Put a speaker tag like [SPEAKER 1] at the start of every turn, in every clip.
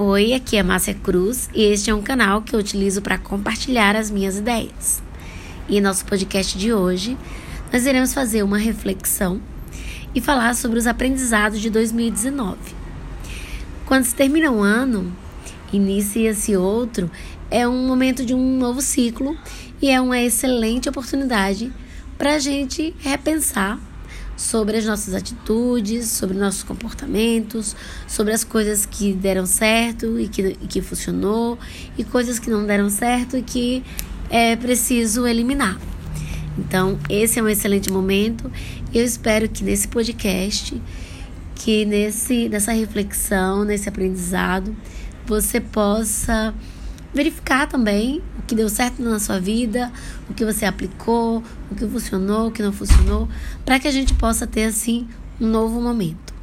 [SPEAKER 1] Oi, aqui é Márcia Cruz e este é um canal que eu utilizo para compartilhar as minhas ideias. E em nosso podcast de hoje, nós iremos fazer uma reflexão e falar sobre os aprendizados de 2019. Quando se termina um ano, inicia-se outro, é um momento de um novo ciclo e é uma excelente oportunidade para a gente repensar sobre as nossas atitudes, sobre nossos comportamentos, sobre as coisas que deram certo e que, e que funcionou, e coisas que não deram certo e que é preciso eliminar. Então, esse é um excelente momento. Eu espero que nesse podcast, que nesse, nessa reflexão, nesse aprendizado, você possa verificar também o que deu certo na sua vida, o que você aplicou, o que funcionou, o que não funcionou, para que a gente possa ter assim um novo momento.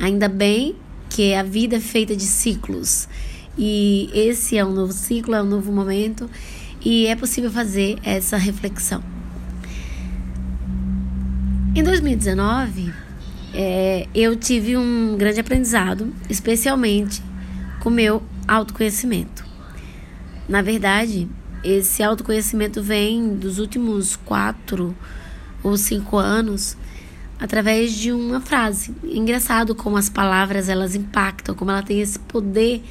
[SPEAKER 1] Ainda bem que a vida é feita de ciclos e esse é um novo ciclo, é um novo momento e é possível fazer essa reflexão. Em 2019, é, eu tive um grande aprendizado, especialmente com meu autoconhecimento. Na verdade, esse autoconhecimento vem dos últimos quatro ou cinco anos através de uma frase. Engraçado como as palavras elas impactam, como ela tem esse poder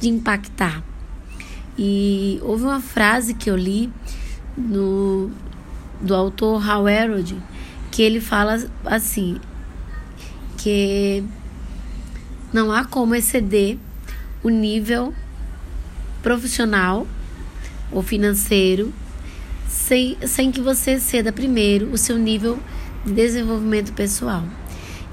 [SPEAKER 1] de impactar. E houve uma frase que eu li no, do autor Hal Elrod que ele fala assim que não há como exceder o nível profissional ou financeiro, sem, sem que você ceda primeiro o seu nível de desenvolvimento pessoal.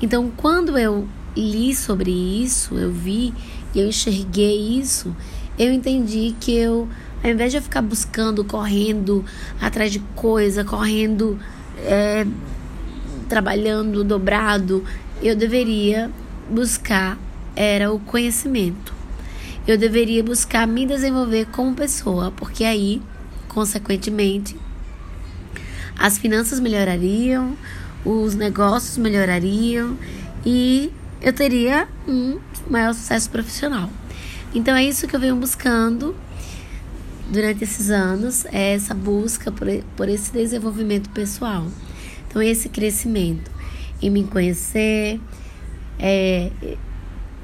[SPEAKER 1] Então, quando eu li sobre isso, eu vi e eu enxerguei isso, eu entendi que eu, ao invés de eu ficar buscando, correndo atrás de coisa, correndo, é, trabalhando dobrado, eu deveria buscar era o conhecimento eu deveria buscar me desenvolver como pessoa, porque aí, consequentemente, as finanças melhorariam, os negócios melhorariam e eu teria um maior sucesso profissional. Então é isso que eu venho buscando durante esses anos, é essa busca por, por esse desenvolvimento pessoal. Então esse crescimento em me conhecer, é,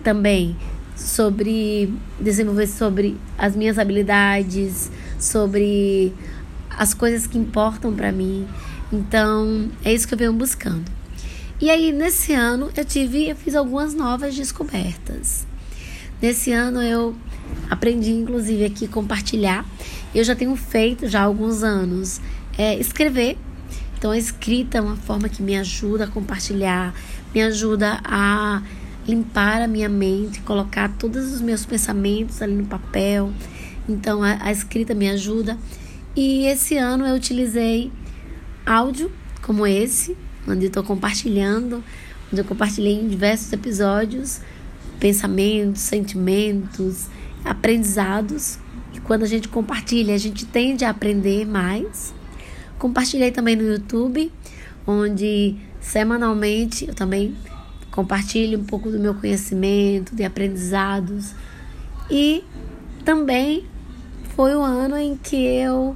[SPEAKER 1] também sobre desenvolver sobre as minhas habilidades, sobre as coisas que importam para mim. Então, é isso que eu venho buscando. E aí, nesse ano, eu tive, eu fiz algumas novas descobertas. Nesse ano, eu aprendi, inclusive, aqui compartilhar. Eu já tenho feito já há alguns anos é, escrever. Então, a escrita é uma forma que me ajuda a compartilhar, me ajuda a limpar a minha mente, colocar todos os meus pensamentos ali no papel. Então a, a escrita me ajuda. E esse ano eu utilizei áudio como esse, onde estou compartilhando, onde eu compartilhei em diversos episódios pensamentos, sentimentos, aprendizados. E quando a gente compartilha, a gente tende a aprender mais. Compartilhei também no YouTube, onde semanalmente eu também compartilhe um pouco do meu conhecimento, de aprendizados. E também foi o ano em que eu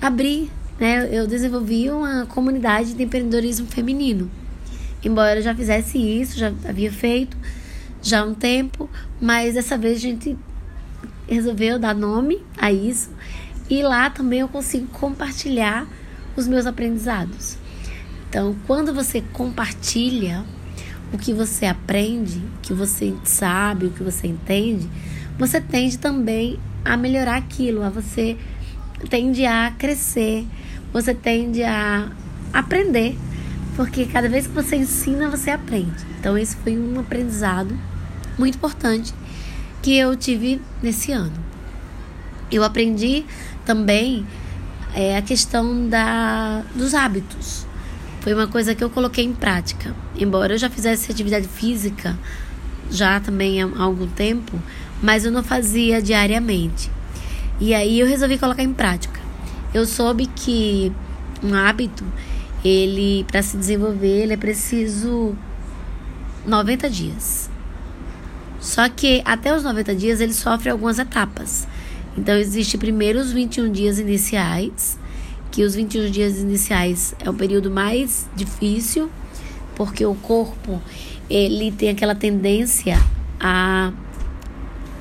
[SPEAKER 1] abri, né? Eu desenvolvi uma comunidade de empreendedorismo feminino. Embora eu já fizesse isso, já havia feito já há um tempo, mas dessa vez a gente resolveu dar nome a isso e lá também eu consigo compartilhar os meus aprendizados. Então, quando você compartilha o que você aprende, o que você sabe, o que você entende, você tende também a melhorar aquilo, a você tende a crescer, você tende a aprender, porque cada vez que você ensina, você aprende. Então, esse foi um aprendizado muito importante que eu tive nesse ano. Eu aprendi também é, a questão da, dos hábitos foi uma coisa que eu coloquei em prática. Embora eu já fizesse atividade física já também há algum tempo, mas eu não fazia diariamente. E aí eu resolvi colocar em prática. Eu soube que um hábito, ele para se desenvolver, ele é preciso 90 dias. Só que até os 90 dias ele sofre algumas etapas. Então, existe primeiro os 21 dias iniciais, que os 21 dias iniciais é o período mais difícil, porque o corpo ele tem aquela tendência a,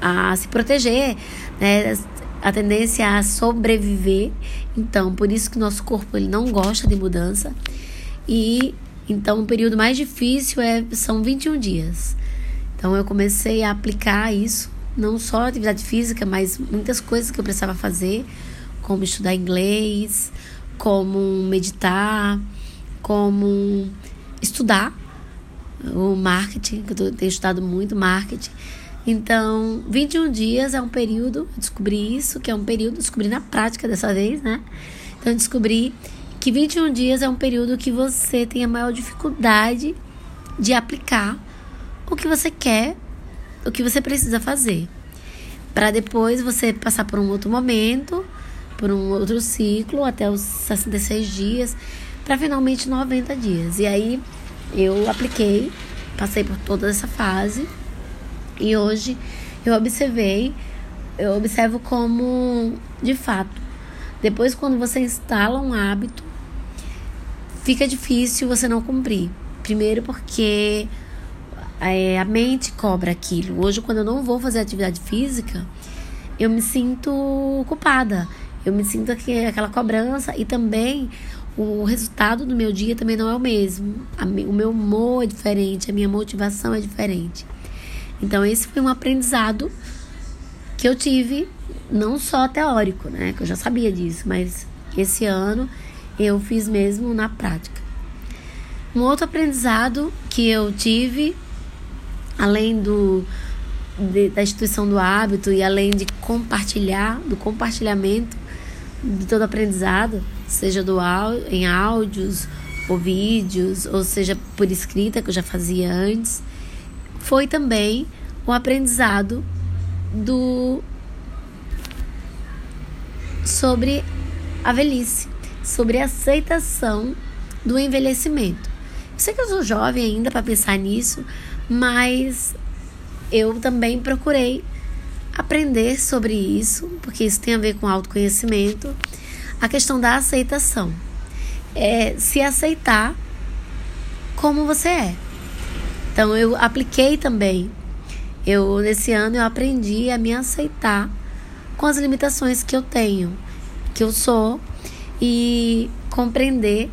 [SPEAKER 1] a se proteger, né? a tendência a sobreviver. Então, por isso que nosso corpo ele não gosta de mudança. E então o período mais difícil é são 21 dias. Então eu comecei a aplicar isso, não só atividade física, mas muitas coisas que eu precisava fazer, como estudar inglês, como meditar, como estudar o marketing, que eu tenho estudado muito marketing. Então, 21 dias é um período, descobri isso, que é um período, descobri na prática dessa vez, né? Então, descobri que 21 dias é um período que você tem a maior dificuldade de aplicar o que você quer, o que você precisa fazer. Para depois você passar por um outro momento, por um outro ciclo, até os 66 dias, para finalmente 90 dias. E aí eu apliquei, passei por toda essa fase e hoje eu observei, eu observo como, de fato, depois quando você instala um hábito, fica difícil você não cumprir. Primeiro porque é, a mente cobra aquilo. Hoje, quando eu não vou fazer atividade física, eu me sinto culpada. Eu me sinto aqui, aquela cobrança e também o resultado do meu dia também não é o mesmo. o meu humor é diferente, a minha motivação é diferente. Então, esse foi um aprendizado que eu tive, não só teórico, né? Que eu já sabia disso, mas esse ano eu fiz mesmo na prática. Um outro aprendizado que eu tive, além do da instituição do hábito e além de compartilhar, do compartilhamento de todo aprendizado, seja do em áudios ou vídeos, ou seja por escrita que eu já fazia antes, foi também o aprendizado do sobre a velhice, sobre a aceitação do envelhecimento. Eu sei que eu sou jovem ainda para pensar nisso, mas eu também procurei aprender sobre isso, porque isso tem a ver com autoconhecimento, a questão da aceitação. É se aceitar como você é. Então eu apliquei também. Eu nesse ano eu aprendi a me aceitar com as limitações que eu tenho, que eu sou e compreender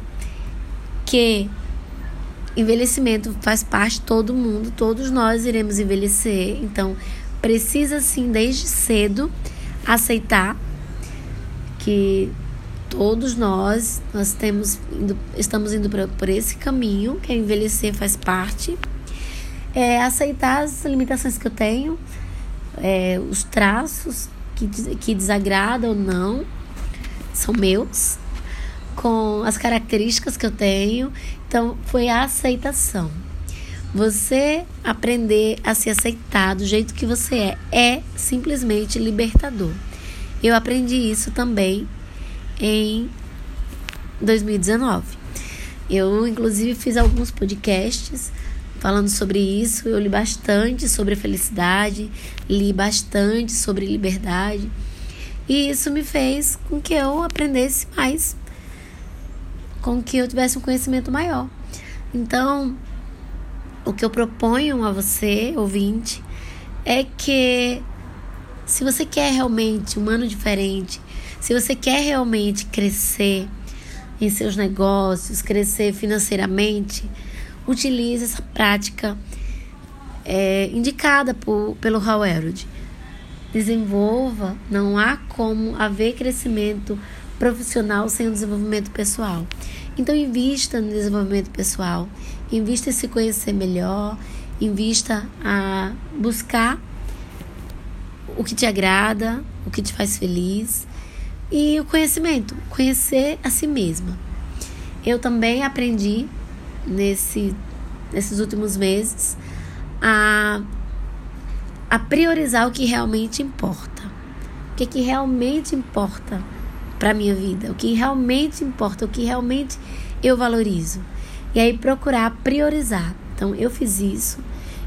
[SPEAKER 1] que envelhecimento faz parte de todo mundo, todos nós iremos envelhecer. Então, precisa sim desde cedo aceitar que todos nós nós temos indo, estamos indo pra, por esse caminho que é envelhecer faz parte. É aceitar as limitações que eu tenho é, os traços que, que desagradam ou não são meus com as características que eu tenho. Então foi a aceitação você aprender a se aceitar do jeito que você é é simplesmente libertador. Eu aprendi isso também em 2019. Eu, inclusive, fiz alguns podcasts falando sobre isso. Eu li bastante sobre felicidade, li bastante sobre liberdade. E isso me fez com que eu aprendesse mais, com que eu tivesse um conhecimento maior. Então, o que eu proponho a você, ouvinte, é que se você quer realmente um ano diferente, se você quer realmente crescer em seus negócios, crescer financeiramente, utilize essa prática é, indicada por, pelo Howard. Desenvolva, não há como haver crescimento profissional sem o desenvolvimento pessoal. Então, invista no desenvolvimento pessoal, invista em se conhecer melhor, invista a buscar o que te agrada, o que te faz feliz e o conhecimento, conhecer a si mesma. Eu também aprendi nesse, nesses últimos meses a, a priorizar o que realmente importa. O que, que realmente importa para minha vida, o que realmente importa, o que realmente eu valorizo. E aí procurar priorizar. Então eu fiz isso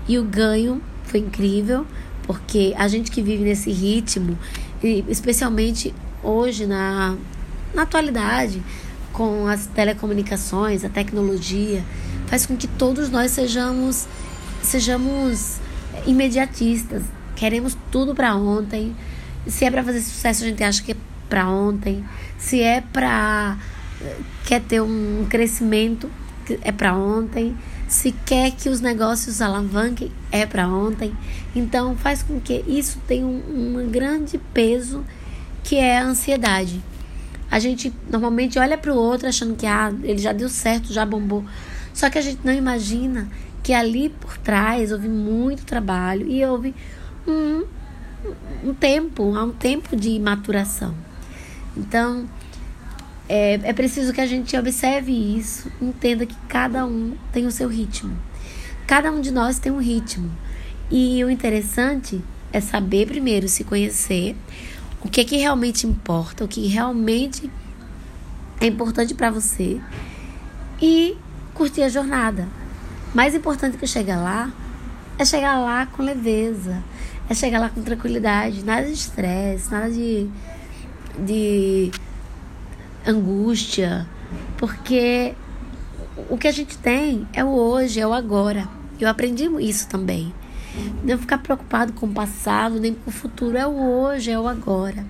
[SPEAKER 1] e o ganho foi incrível, porque a gente que vive nesse ritmo, e especialmente hoje na, na atualidade, com as telecomunicações, a tecnologia, faz com que todos nós sejamos sejamos imediatistas. Queremos tudo para ontem. Se é para fazer sucesso, a gente acha que é para ontem. Se é para quer ter um crescimento, é para ontem. Se quer que os negócios alavanquem, é para ontem. Então faz com que isso tenha um, um grande peso que é a ansiedade. A gente normalmente olha para o outro achando que ah, ele já deu certo, já bombou. Só que a gente não imagina que ali por trás houve muito trabalho e houve um, um tempo, há um tempo de maturação. Então, é, é preciso que a gente observe isso, entenda que cada um tem o seu ritmo. Cada um de nós tem um ritmo. E o interessante é saber primeiro se conhecer, o que é que realmente importa, o que realmente é importante para você e curtir a jornada. Mais importante que chegar lá é chegar lá com leveza, é chegar lá com tranquilidade, nada de estresse, nada de, de angústia, porque o que a gente tem é o hoje, é o agora. Eu aprendi isso também. Não ficar preocupado com o passado nem com o futuro. É o hoje, é o agora.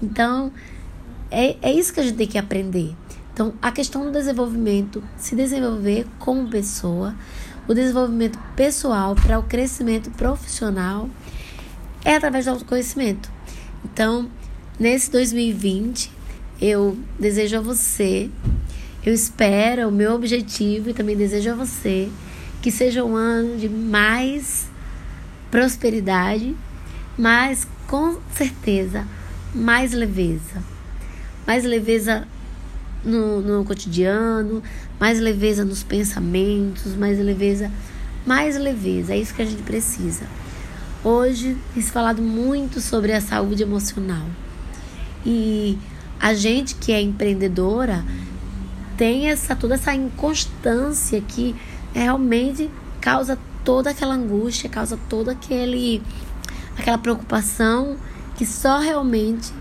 [SPEAKER 1] Então, é, é isso que a gente tem que aprender. Então, a questão do desenvolvimento, se desenvolver como pessoa, o desenvolvimento pessoal para o crescimento profissional é através do autoconhecimento. Então, nesse 2020, eu desejo a você, eu espero, o meu objetivo e também desejo a você que seja um ano de mais prosperidade, mas com certeza mais leveza. Mais leveza no, no cotidiano, mais leveza nos pensamentos, mais leveza, mais leveza. É isso que a gente precisa. Hoje tem se falado muito sobre a saúde emocional. E a gente que é empreendedora tem essa toda essa inconstância que realmente causa toda aquela angústia, causa toda aquele aquela preocupação que só realmente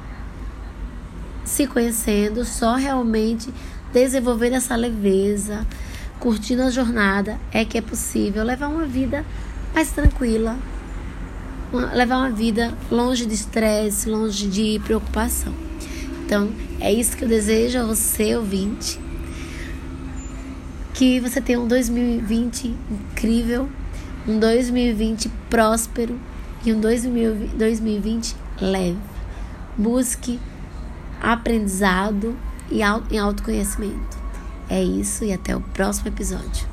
[SPEAKER 1] se conhecendo, só realmente desenvolvendo essa leveza, curtindo a jornada, é que é possível levar uma vida mais tranquila, levar uma vida longe de estresse, longe de preocupação. Então, é isso que eu desejo a você, ouvinte que você tenha um 2020 incrível, um 2020 próspero e um 2020 leve. Busque aprendizado e autoconhecimento. É isso e até o próximo episódio.